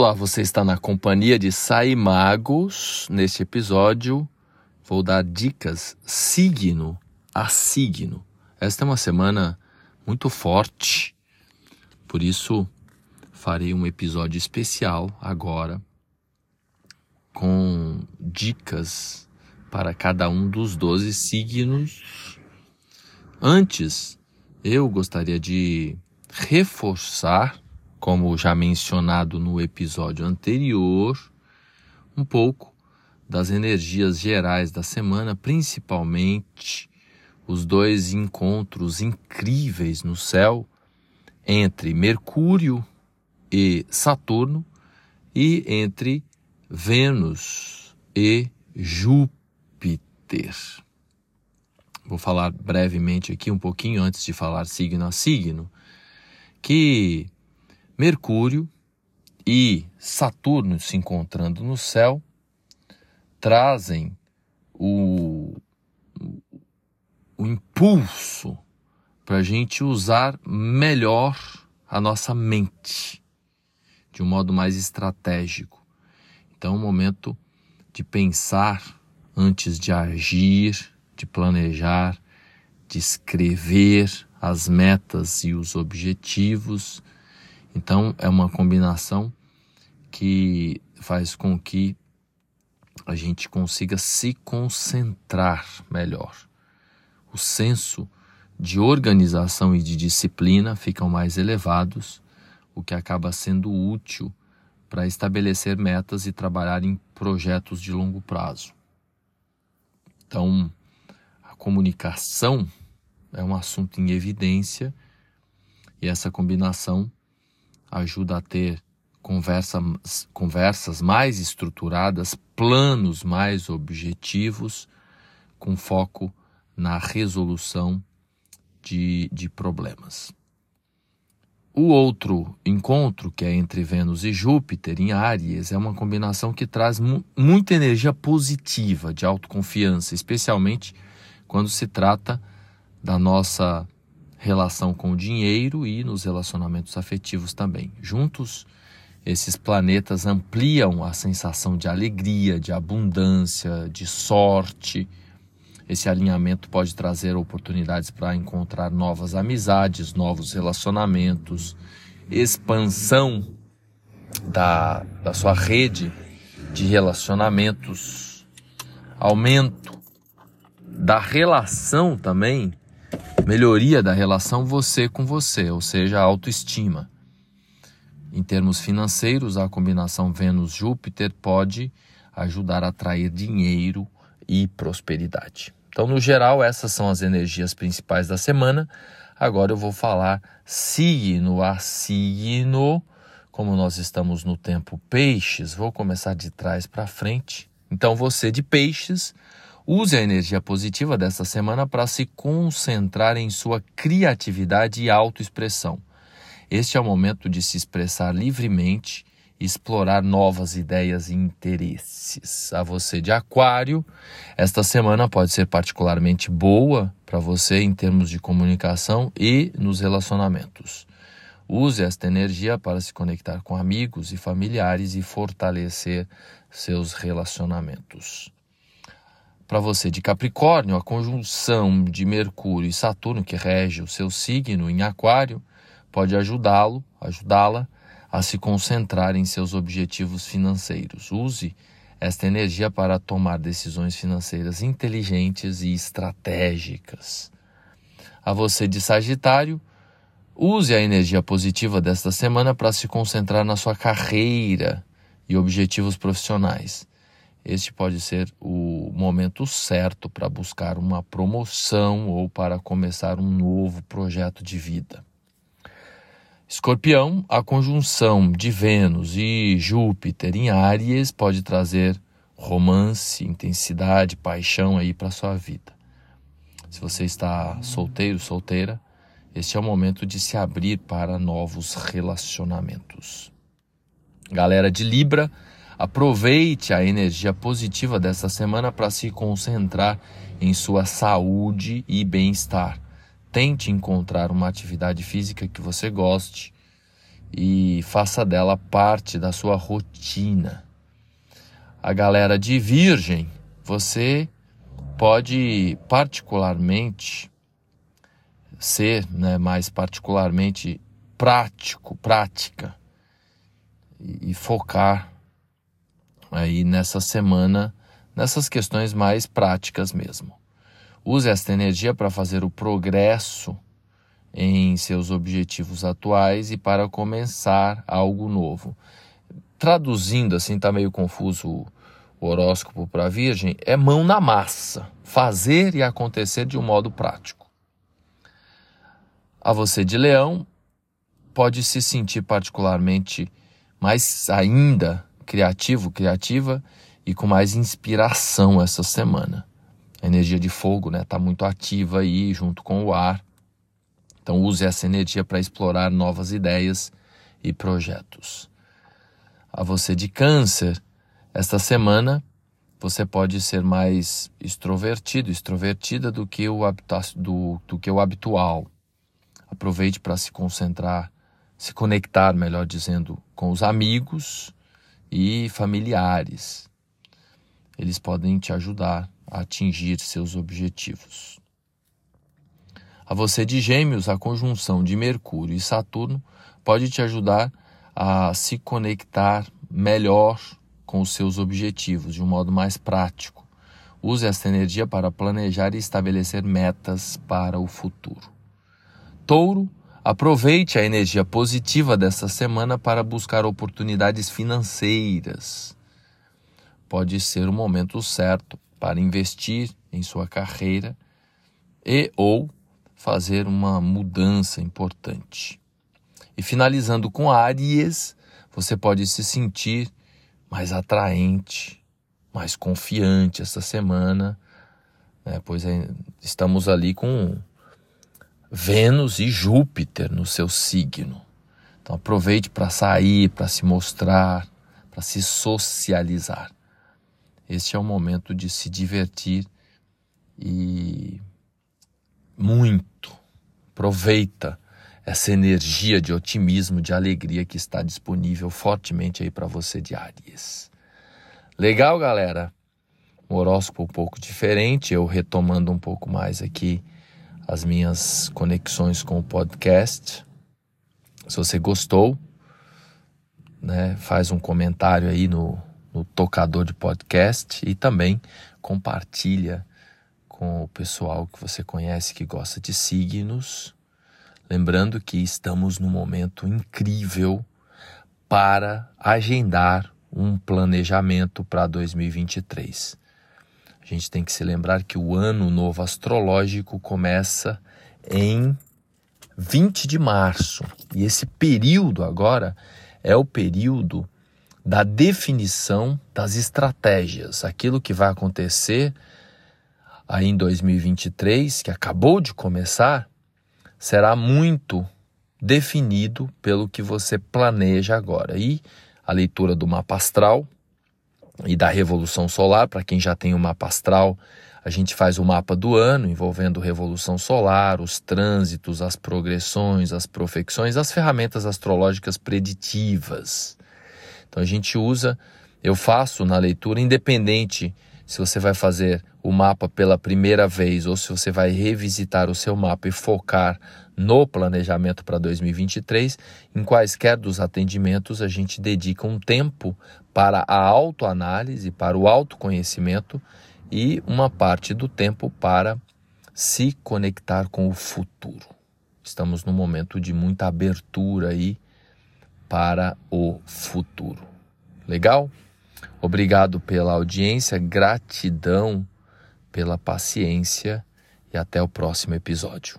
Olá, você está na companhia de Sai Magos. Neste episódio, vou dar dicas signo a signo. Esta é uma semana muito forte, por isso farei um episódio especial agora com dicas para cada um dos 12 signos. Antes, eu gostaria de reforçar como já mencionado no episódio anterior, um pouco das energias gerais da semana, principalmente os dois encontros incríveis no céu entre Mercúrio e Saturno e entre Vênus e Júpiter. Vou falar brevemente aqui, um pouquinho antes de falar signo a signo, que Mercúrio e Saturno se encontrando no céu trazem o, o impulso para a gente usar melhor a nossa mente de um modo mais estratégico. Então, é um momento de pensar antes de agir, de planejar, de escrever as metas e os objetivos então é uma combinação que faz com que a gente consiga se concentrar melhor. O senso de organização e de disciplina ficam mais elevados, o que acaba sendo útil para estabelecer metas e trabalhar em projetos de longo prazo. Então, a comunicação é um assunto em evidência e essa combinação ajuda a ter conversas, conversas mais estruturadas, planos mais objetivos, com foco na resolução de, de problemas. O outro encontro, que é entre Vênus e Júpiter, em Áries, é uma combinação que traz mu muita energia positiva, de autoconfiança, especialmente quando se trata da nossa relação com o dinheiro e nos relacionamentos afetivos também. Juntos, esses planetas ampliam a sensação de alegria, de abundância, de sorte. Esse alinhamento pode trazer oportunidades para encontrar novas amizades, novos relacionamentos, expansão da, da sua rede de relacionamentos, aumento da relação também melhoria da relação você com você, ou seja, a autoestima. Em termos financeiros, a combinação Vênus-Júpiter pode ajudar a atrair dinheiro e prosperidade. Então, no geral, essas são as energias principais da semana. Agora eu vou falar signo a signo. Como nós estamos no tempo peixes, vou começar de trás para frente. Então, você de peixes, Use a energia positiva desta semana para se concentrar em sua criatividade e autoexpressão. Este é o momento de se expressar livremente e explorar novas ideias e interesses. A você de Aquário, esta semana pode ser particularmente boa para você em termos de comunicação e nos relacionamentos. Use esta energia para se conectar com amigos e familiares e fortalecer seus relacionamentos. Para você de Capricórnio, a conjunção de Mercúrio e Saturno, que rege o seu signo em Aquário, pode ajudá-lo, ajudá-la a se concentrar em seus objetivos financeiros. Use esta energia para tomar decisões financeiras inteligentes e estratégicas. A você de Sagitário, use a energia positiva desta semana para se concentrar na sua carreira e objetivos profissionais. Este pode ser o momento certo para buscar uma promoção ou para começar um novo projeto de vida. Escorpião, a conjunção de Vênus e Júpiter em Áries pode trazer romance, intensidade, paixão aí para sua vida. Se você está solteiro, solteira, este é o momento de se abrir para novos relacionamentos. Galera de Libra, Aproveite a energia positiva dessa semana para se concentrar em sua saúde e bem-estar. Tente encontrar uma atividade física que você goste e faça dela parte da sua rotina. A galera de Virgem, você pode particularmente ser, né, mais particularmente prático, prática e, e focar aí nessa semana nessas questões mais práticas mesmo. Use esta energia para fazer o progresso em seus objetivos atuais e para começar algo novo. Traduzindo assim, está meio confuso o horóscopo para a Virgem, é mão na massa, fazer e acontecer de um modo prático. A você de Leão, pode se sentir particularmente mais ainda criativo, criativa e com mais inspiração essa semana. A energia de fogo está né, tá muito ativa aí junto com o ar. Então use essa energia para explorar novas ideias e projetos. A você de câncer, esta semana você pode ser mais extrovertido, extrovertida do que o, do, do que o habitual. Aproveite para se concentrar, se conectar, melhor dizendo, com os amigos e familiares. Eles podem te ajudar a atingir seus objetivos. A você de Gêmeos, a conjunção de Mercúrio e Saturno pode te ajudar a se conectar melhor com os seus objetivos de um modo mais prático. Use esta energia para planejar e estabelecer metas para o futuro. Touro, aproveite a energia positiva desta semana para buscar oportunidades financeiras. Pode ser o momento certo para investir em sua carreira e ou fazer uma mudança importante. E finalizando com Áries, você pode se sentir mais atraente, mais confiante esta semana, né? pois é, estamos ali com Vênus e Júpiter no seu signo. Então aproveite para sair, para se mostrar, para se socializar. Este é o momento de se divertir e muito. Aproveita essa energia de otimismo, de alegria que está disponível fortemente aí para você de Aries. Legal, galera? Um horóscopo um pouco diferente, eu retomando um pouco mais aqui as minhas conexões com o podcast. Se você gostou, né, faz um comentário aí no, no tocador de podcast e também compartilha com o pessoal que você conhece que gosta de signos. Lembrando que estamos num momento incrível para agendar um planejamento para 2023. A gente tem que se lembrar que o ano novo astrológico começa em 20 de março. E esse período agora é o período da definição das estratégias, aquilo que vai acontecer aí em 2023, que acabou de começar, será muito definido pelo que você planeja agora. E a leitura do mapa astral e da revolução solar, para quem já tem o mapa astral, a gente faz o mapa do ano envolvendo revolução solar, os trânsitos, as progressões, as profecções, as ferramentas astrológicas preditivas. Então a gente usa, eu faço na leitura independente se você vai fazer o mapa pela primeira vez ou se você vai revisitar o seu mapa e focar no planejamento para 2023, em quaisquer dos atendimentos a gente dedica um tempo para a autoanálise, para o autoconhecimento e uma parte do tempo para se conectar com o futuro. Estamos num momento de muita abertura aí para o futuro. Legal? Obrigado pela audiência, gratidão pela paciência e até o próximo episódio.